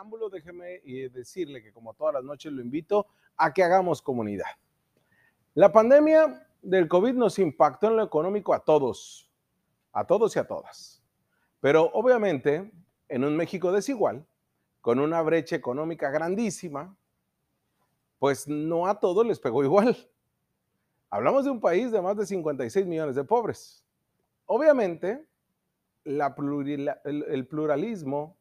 preámbulo, déjeme eh, decirle que como todas las noches lo invito a que hagamos comunidad. La pandemia del COVID nos impactó en lo económico a todos, a todos y a todas. Pero obviamente, en un México desigual, con una brecha económica grandísima, pues no a todos les pegó igual. Hablamos de un país de más de 56 millones de pobres. Obviamente, el, pluralismo,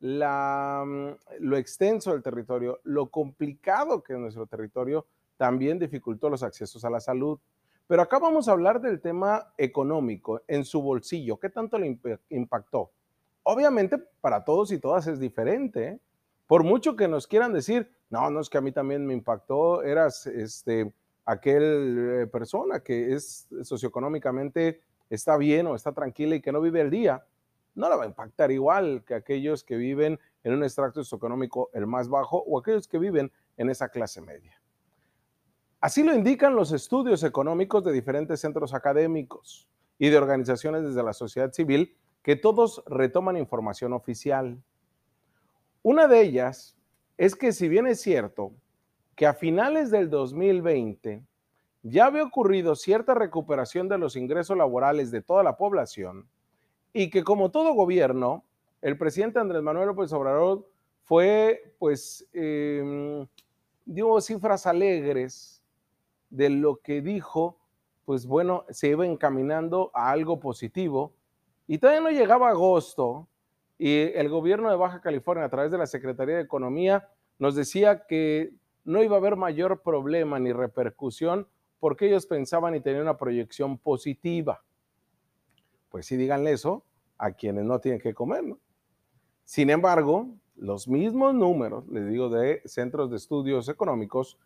mm, lo extenso del territorio, lo complicado que es nuestro territorio, también dificultó los accesos a la salud. Pero acá vamos a hablar del tema económico en su bolsillo. ¿Qué tanto le impactó? Obviamente para todos y todas es diferente. ¿eh? Por mucho que nos quieran decir, no, no es que a mí también me impactó, eras este, aquel eh, persona que es socioeconómicamente está bien o está tranquila y que no vive el día, no la va a impactar igual que aquellos que viven en un extracto socioeconómico el más bajo o aquellos que viven en esa clase media. Así lo indican los estudios económicos de diferentes centros académicos y de organizaciones desde la sociedad civil que todos retoman información oficial. Una de ellas es que si bien es cierto que a finales del 2020 ya había ocurrido cierta recuperación de los ingresos laborales de toda la población y que como todo gobierno, el presidente Andrés Manuel López Obrador fue, pues, eh, dio cifras alegres de lo que dijo, pues bueno, se iba encaminando a algo positivo. Y todavía no llegaba agosto y el gobierno de Baja California, a través de la Secretaría de Economía, nos decía que no iba a haber mayor problema ni repercusión porque ellos pensaban y tenían una proyección positiva. Pues sí, díganle eso a quienes no tienen que comer, ¿no? Sin embargo, los mismos números, les digo, de centros de estudios económicos,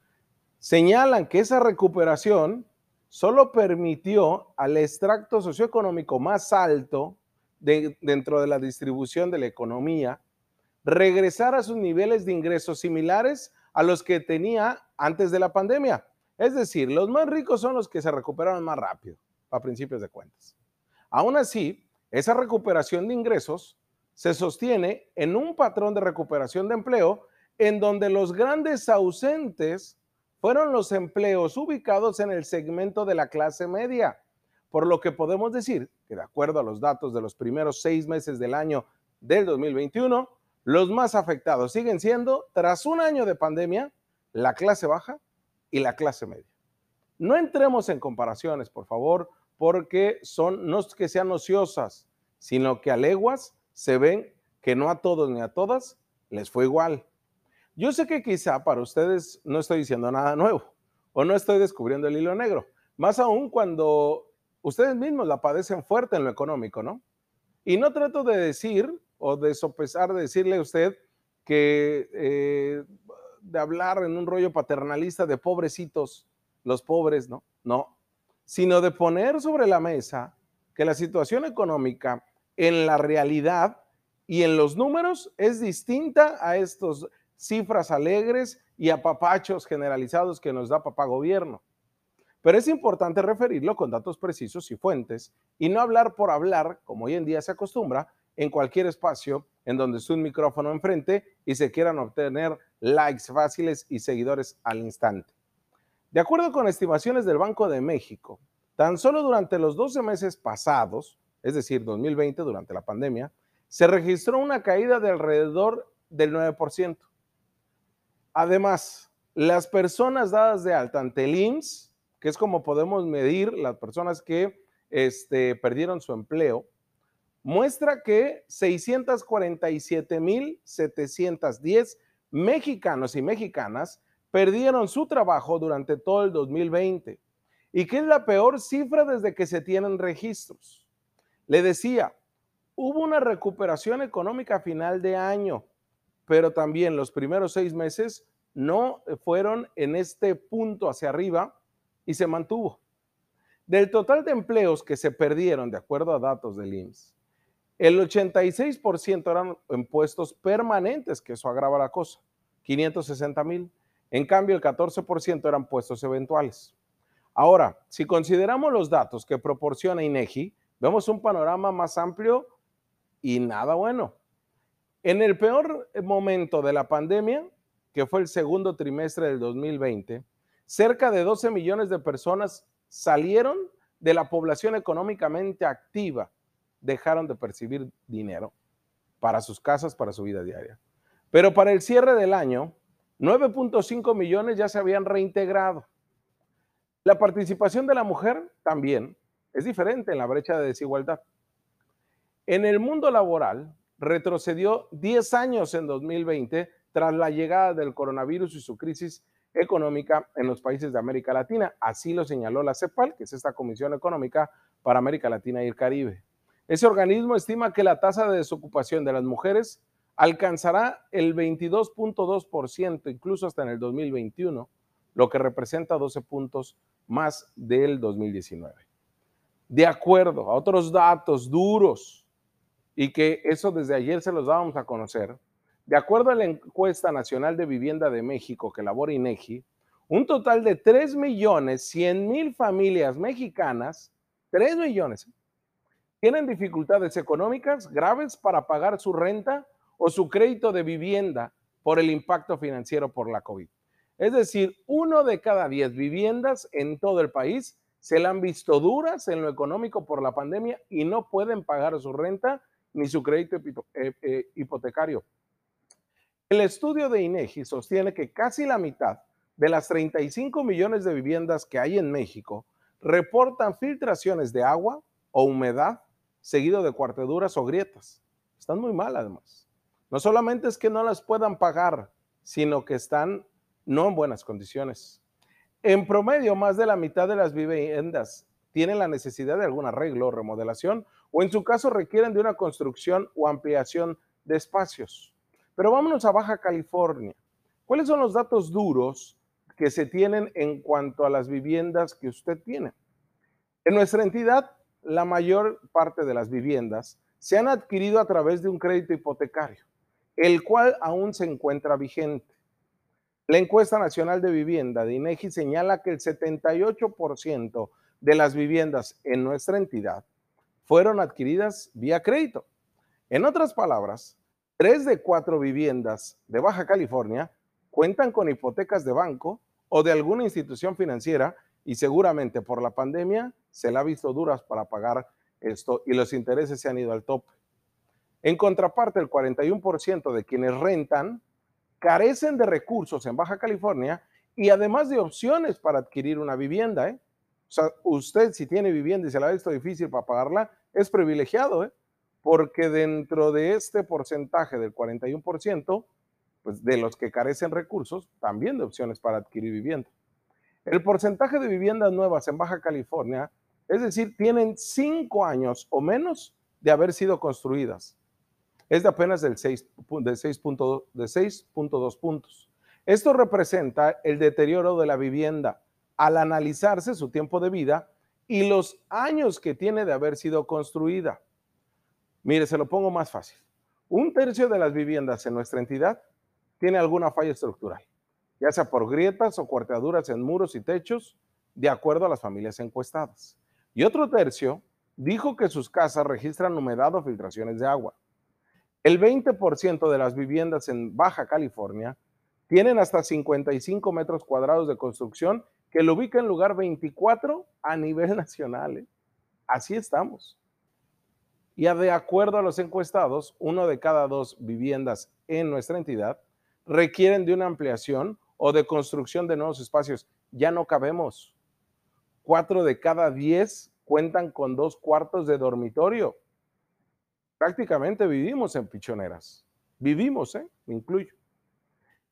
señalan que esa recuperación solo permitió al extracto socioeconómico más alto dentro de la distribución de la economía regresar a sus niveles de ingresos similares a los que tenía antes de la pandemia. Es decir, los más ricos son los que se recuperaron más rápido, a principios de cuentas. Aún así, esa recuperación de ingresos se sostiene en un patrón de recuperación de empleo en donde los grandes ausentes fueron los empleos ubicados en el segmento de la clase media, por lo que podemos decir que de acuerdo a los datos de los primeros seis meses del año del 2021, los más afectados siguen siendo, tras un año de pandemia, la clase baja y la clase media. No entremos en comparaciones, por favor, porque son no es que sean ociosas, sino que a leguas se ven que no a todos ni a todas les fue igual. Yo sé que quizá para ustedes no estoy diciendo nada nuevo o no estoy descubriendo el hilo negro, más aún cuando ustedes mismos la padecen fuerte en lo económico, ¿no? Y no trato de decir o de sopesar, de decirle a usted que eh, de hablar en un rollo paternalista de pobrecitos, los pobres, ¿no? No, sino de poner sobre la mesa que la situación económica en la realidad y en los números es distinta a estas cifras alegres y a papachos generalizados que nos da papá gobierno. Pero es importante referirlo con datos precisos y fuentes y no hablar por hablar, como hoy en día se acostumbra, en cualquier espacio en donde esté un micrófono enfrente y se quieran obtener likes fáciles y seguidores al instante. De acuerdo con estimaciones del Banco de México, tan solo durante los 12 meses pasados, es decir, 2020, durante la pandemia, se registró una caída de alrededor del 9%. Además, las personas dadas de alta ante el que es como podemos medir las personas que este, perdieron su empleo, muestra que 647.710 mexicanos y mexicanas perdieron su trabajo durante todo el 2020 y que es la peor cifra desde que se tienen registros. Le decía, hubo una recuperación económica a final de año, pero también los primeros seis meses no fueron en este punto hacia arriba y se mantuvo. Del total de empleos que se perdieron, de acuerdo a datos del IMSS, el 86% eran impuestos permanentes, que eso agrava la cosa, 560 mil. En cambio, el 14% eran puestos eventuales. Ahora, si consideramos los datos que proporciona INEGI, vemos un panorama más amplio y nada bueno. En el peor momento de la pandemia, que fue el segundo trimestre del 2020, cerca de 12 millones de personas salieron de la población económicamente activa, dejaron de percibir dinero para sus casas, para su vida diaria. Pero para el cierre del año, 9.5 millones ya se habían reintegrado. La participación de la mujer también es diferente en la brecha de desigualdad. En el mundo laboral, retrocedió 10 años en 2020 tras la llegada del coronavirus y su crisis económica en los países de América Latina. Así lo señaló la CEPAL, que es esta Comisión Económica para América Latina y el Caribe. Ese organismo estima que la tasa de desocupación de las mujeres alcanzará el 22.2%, incluso hasta en el 2021, lo que representa 12 puntos más del 2019. De acuerdo a otros datos duros, y que eso desde ayer se los dábamos a conocer, de acuerdo a la encuesta nacional de vivienda de México que elabora INEGI, un total de 3 millones 100 mil familias mexicanas, 3 millones, tienen dificultades económicas graves para pagar su renta o su crédito de vivienda por el impacto financiero por la COVID. Es decir, uno de cada diez viviendas en todo el país se la han visto duras en lo económico por la pandemia y no pueden pagar su renta ni su crédito eh, eh, hipotecario. El estudio de INEGI sostiene que casi la mitad de las 35 millones de viviendas que hay en México reportan filtraciones de agua o humedad seguido de cuarteduras o grietas. Están muy mal además. No solamente es que no las puedan pagar, sino que están no en buenas condiciones. En promedio, más de la mitad de las viviendas tienen la necesidad de algún arreglo o remodelación, o en su caso requieren de una construcción o ampliación de espacios. Pero vámonos a Baja California. ¿Cuáles son los datos duros que se tienen en cuanto a las viviendas que usted tiene? En nuestra entidad, la mayor parte de las viviendas se han adquirido a través de un crédito hipotecario el cual aún se encuentra vigente. La encuesta nacional de vivienda de INEGI señala que el 78% de las viviendas en nuestra entidad fueron adquiridas vía crédito. En otras palabras, tres de cuatro viviendas de Baja California cuentan con hipotecas de banco o de alguna institución financiera y seguramente por la pandemia se la ha visto duras para pagar esto y los intereses se han ido al tope. En contraparte, el 41% de quienes rentan carecen de recursos en Baja California y además de opciones para adquirir una vivienda. ¿eh? O sea, usted si tiene vivienda y se la ha visto difícil para pagarla, es privilegiado, ¿eh? porque dentro de este porcentaje del 41%, pues de los que carecen recursos, también de opciones para adquirir vivienda. El porcentaje de viviendas nuevas en Baja California, es decir, tienen cinco años o menos de haber sido construidas es de apenas del 6.2 de 6.2 puntos. Esto representa el deterioro de la vivienda al analizarse su tiempo de vida y los años que tiene de haber sido construida. Mire, se lo pongo más fácil. Un tercio de las viviendas en nuestra entidad tiene alguna falla estructural, ya sea por grietas o cuarteaduras en muros y techos, de acuerdo a las familias encuestadas. Y otro tercio dijo que sus casas registran humedad o filtraciones de agua. El 20% de las viviendas en Baja California tienen hasta 55 metros cuadrados de construcción que lo ubica en lugar 24 a nivel nacional. ¿eh? Así estamos. Y de acuerdo a los encuestados, uno de cada dos viviendas en nuestra entidad requieren de una ampliación o de construcción de nuevos espacios. Ya no cabemos. Cuatro de cada diez cuentan con dos cuartos de dormitorio prácticamente vivimos en pichoneras. Vivimos, ¿eh? Me incluyo.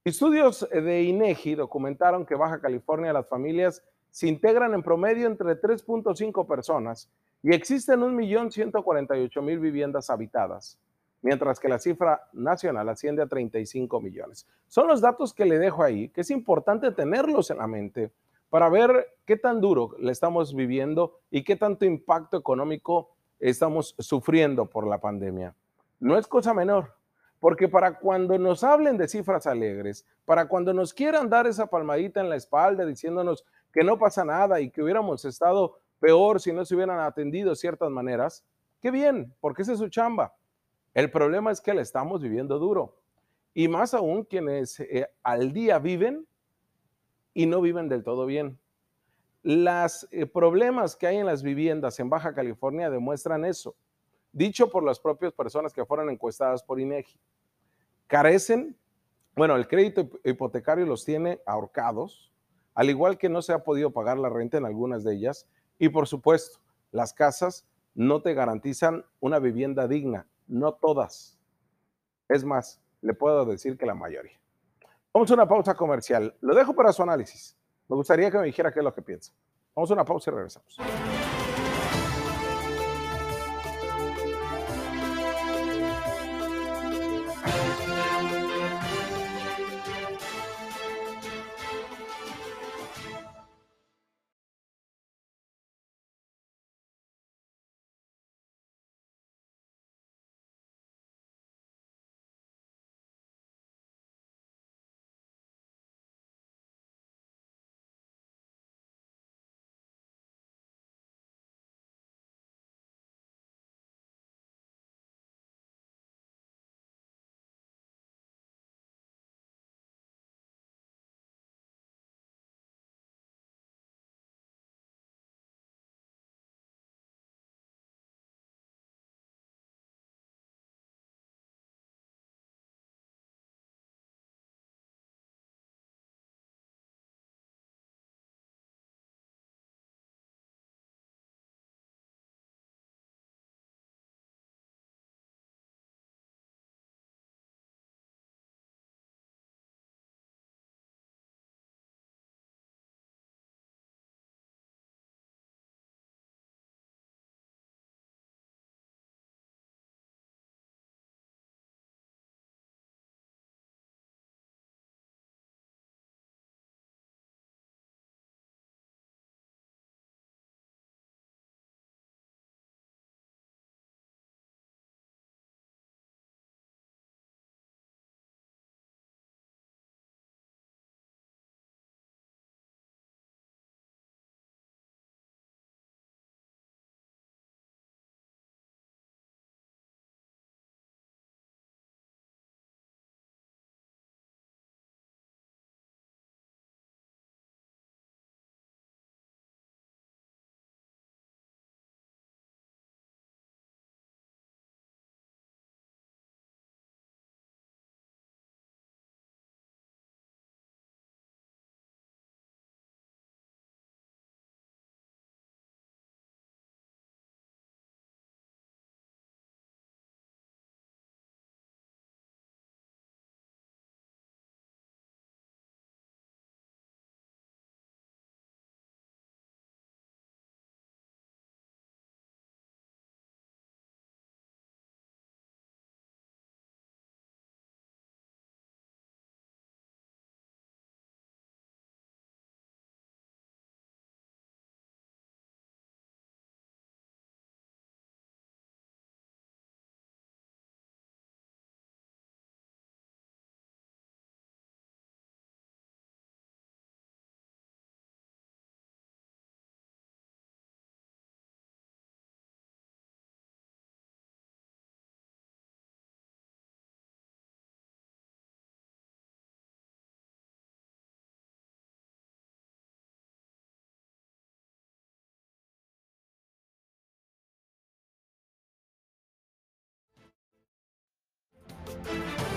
Estudios de INEGI documentaron que Baja California las familias se integran en promedio entre 3.5 personas y existen 1.148.000 viviendas habitadas, mientras que la cifra nacional asciende a 35 millones. Son los datos que le dejo ahí, que es importante tenerlos en la mente para ver qué tan duro le estamos viviendo y qué tanto impacto económico estamos sufriendo por la pandemia. No es cosa menor, porque para cuando nos hablen de cifras alegres, para cuando nos quieran dar esa palmadita en la espalda diciéndonos que no pasa nada y que hubiéramos estado peor si no se hubieran atendido ciertas maneras, qué bien, porque esa es su chamba. El problema es que la estamos viviendo duro. Y más aún quienes eh, al día viven y no viven del todo bien. Los eh, problemas que hay en las viviendas en Baja California demuestran eso, dicho por las propias personas que fueron encuestadas por INEGI. Carecen, bueno, el crédito hipotecario los tiene ahorcados, al igual que no se ha podido pagar la renta en algunas de ellas, y por supuesto, las casas no te garantizan una vivienda digna, no todas. Es más, le puedo decir que la mayoría. Vamos a una pausa comercial. Lo dejo para su análisis. Me gustaría que me dijera qué es lo que piensa. Vamos a una pausa y regresamos.